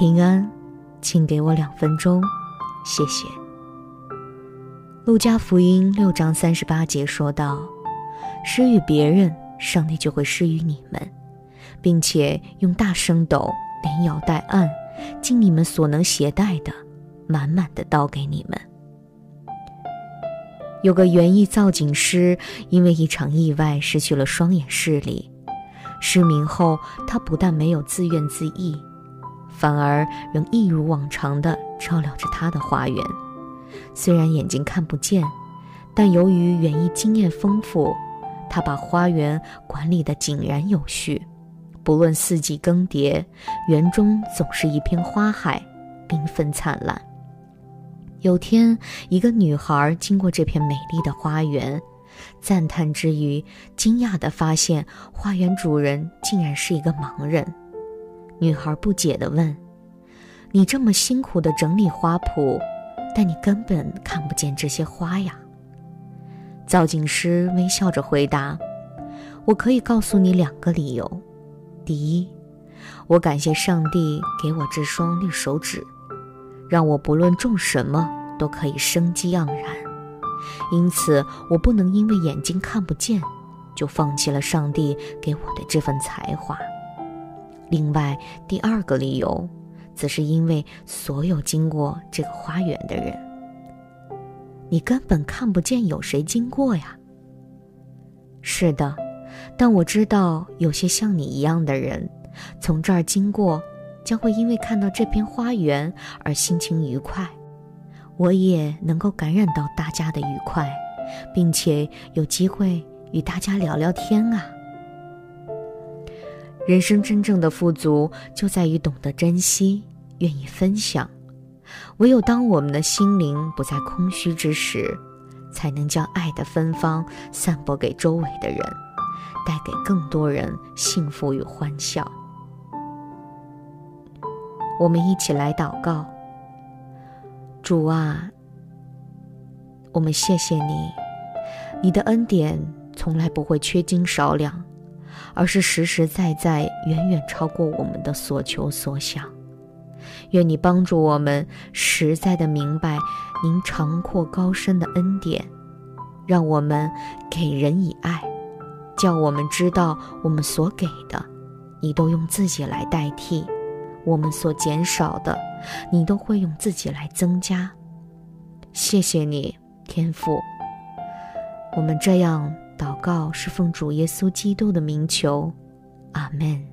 平安，请给我两分钟，谢谢。路加福音六章三十八节说道：“施与别人，上帝就会施与你们，并且用大升斗连摇带按，尽你们所能携带的，满满的倒给你们。”有个园艺造景师，因为一场意外失去了双眼视力。失明后，他不但没有自怨自艾，反而仍一如往常地照料着他的花园。虽然眼睛看不见，但由于园艺经验丰富，他把花园管理得井然有序。不论四季更迭，园中总是一片花海，缤纷灿烂。有天，一个女孩经过这片美丽的花园，赞叹之余，惊讶地发现花园主人竟然是一个盲人。女孩不解地问：“你这么辛苦地整理花圃，但你根本看不见这些花呀？”造景师微笑着回答：“我可以告诉你两个理由。第一，我感谢上帝给我这双绿手指。”让我不论种什么都可以生机盎然，因此我不能因为眼睛看不见，就放弃了上帝给我的这份才华。另外，第二个理由，则是因为所有经过这个花园的人，你根本看不见有谁经过呀。是的，但我知道有些像你一样的人，从这儿经过。将会因为看到这片花园而心情愉快，我也能够感染到大家的愉快，并且有机会与大家聊聊天啊。人生真正的富足就在于懂得珍惜，愿意分享。唯有当我们的心灵不再空虚之时，才能将爱的芬芳散播给周围的人，带给更多人幸福与欢笑。我们一起来祷告。主啊，我们谢谢你，你的恩典从来不会缺斤少两，而是实实在在，远远超过我们的所求所想。愿你帮助我们实在的明白您长阔高深的恩典，让我们给人以爱，叫我们知道我们所给的，你都用自己来代替。我们所减少的，你都会用自己来增加。谢谢你，天父。我们这样祷告，是奉主耶稣基督的名求，阿门。